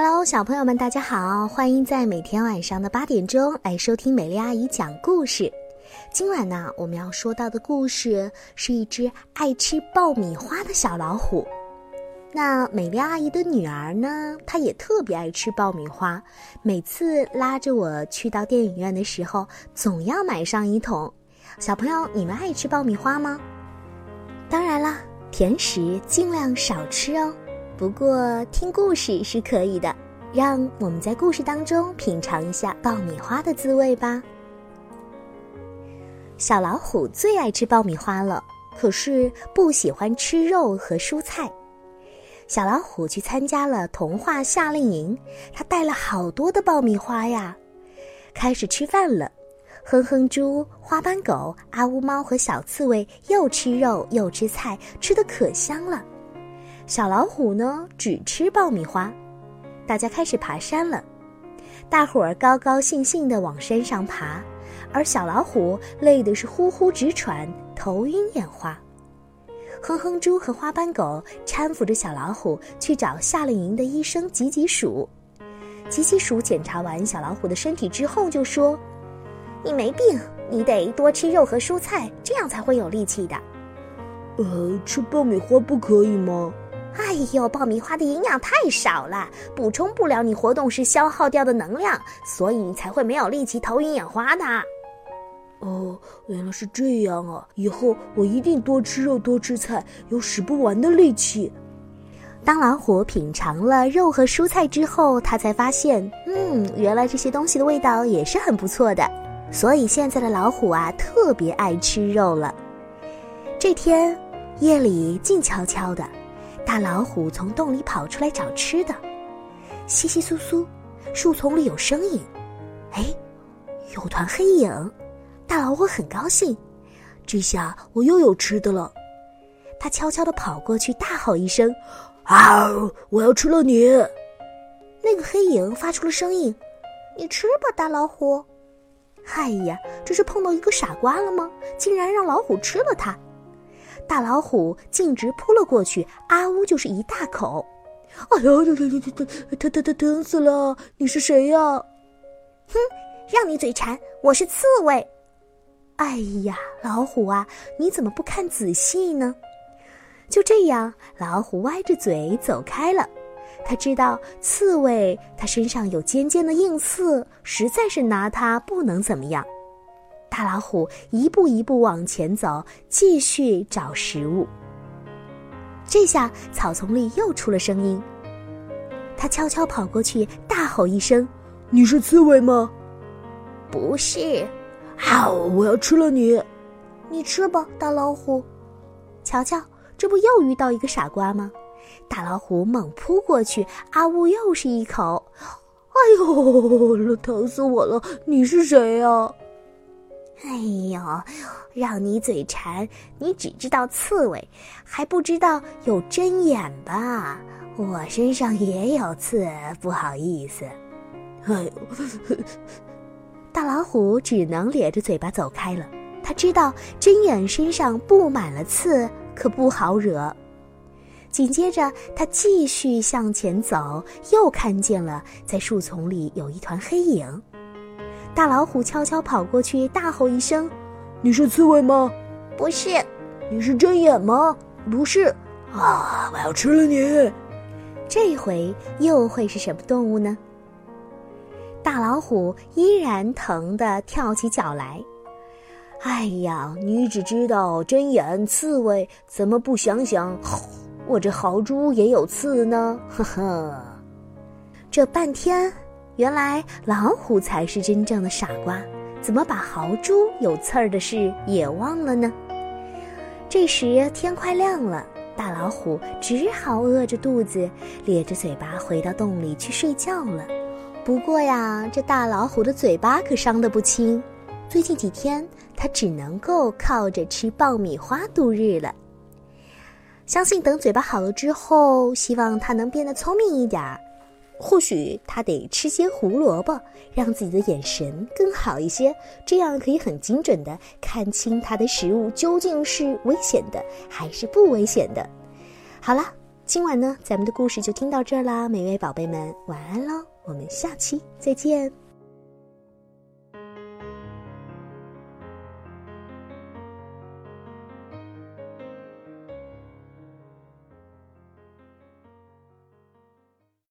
Hello，小朋友们，大家好！欢迎在每天晚上的八点钟来收听美丽阿姨讲故事。今晚呢，我们要说到的故事是一只爱吃爆米花的小老虎。那美丽阿姨的女儿呢，她也特别爱吃爆米花，每次拉着我去到电影院的时候，总要买上一桶。小朋友，你们爱吃爆米花吗？当然啦，甜食尽量少吃哦。不过听故事是可以的，让我们在故事当中品尝一下爆米花的滋味吧。小老虎最爱吃爆米花了，可是不喜欢吃肉和蔬菜。小老虎去参加了童话夏令营，他带了好多的爆米花呀。开始吃饭了，哼哼猪、花斑狗、阿乌猫和小刺猬又吃肉又吃菜，吃的可香了。小老虎呢，只吃爆米花。大家开始爬山了，大伙儿高高兴兴地往山上爬，而小老虎累得是呼呼直喘，头晕眼花。哼哼猪和花斑狗搀扶着小老虎去找夏令营的医生吉吉鼠。吉吉鼠检查完小老虎的身体之后就说：“你没病，你得多吃肉和蔬菜，这样才会有力气的。”“呃，吃爆米花不可以吗？”哎呦，爆米花的营养太少了，补充不了你活动时消耗掉的能量，所以你才会没有力气、头晕眼花的。哦，原来是这样啊！以后我一定多吃肉、多吃菜，有使不完的力气。当老虎品尝了肉和蔬菜之后，他才发现，嗯，原来这些东西的味道也是很不错的。所以现在的老虎啊，特别爱吃肉了。这天夜里静悄悄的。大老虎从洞里跑出来找吃的，窸窸窣窣，树丛里有声音。哎，有团黑影，大老虎很高兴，这下我又有吃的了。他悄悄地跑过去，大吼一声：“啊！我要吃了你！”那个黑影发出了声音：“你吃吧，大老虎。”哎呀，这是碰到一个傻瓜了吗？竟然让老虎吃了它！大老虎径直扑了过去，啊呜就是一大口。哎呦，疼疼疼疼疼疼疼死了！你是谁呀？哼，让你嘴馋，我是刺猬。哎呀，老虎啊，你怎么不看仔细呢？就这样，老虎歪着嘴走开了。他知道刺猬，它身上有尖尖的硬刺，实在是拿它不能怎么样。大老虎一步一步往前走，继续找食物。这下草丛里又出了声音，他悄悄跑过去，大吼一声：“你是刺猬吗？”“不是。”“好，我要吃了你！”“你吃吧，大老虎。”瞧瞧，这不又遇到一个傻瓜吗？大老虎猛扑过去，啊呜，又是一口。“哎呦，疼死我了！你是谁呀？”哎呦，让你嘴馋！你只知道刺猬，还不知道有针眼吧？我身上也有刺，不好意思。哎呦，大老虎只能咧着嘴巴走开了。他知道针眼身上布满了刺，可不好惹。紧接着，他继续向前走，又看见了在树丛里有一团黑影。大老虎悄悄跑过去，大吼一声：“你是刺猬吗？”“不是。”“你是针眼吗？”“不是。”“啊！我要吃了你！”这回又会是什么动物呢？大老虎依然疼得跳起脚来。“哎呀，你只知道针眼、刺猬，怎么不想想，我这豪猪也有刺呢？”呵呵，这半天。原来老虎才是真正的傻瓜，怎么把豪猪有刺儿的事也忘了呢？这时天快亮了，大老虎只好饿着肚子，咧着嘴巴回到洞里去睡觉了。不过呀，这大老虎的嘴巴可伤得不轻，最近几天它只能够靠着吃爆米花度日了。相信等嘴巴好了之后，希望它能变得聪明一点儿。或许他得吃些胡萝卜，让自己的眼神更好一些，这样可以很精准的看清他的食物究竟是危险的还是不危险的。好了，今晚呢，咱们的故事就听到这儿啦，每位宝贝们晚安喽，我们下期再见。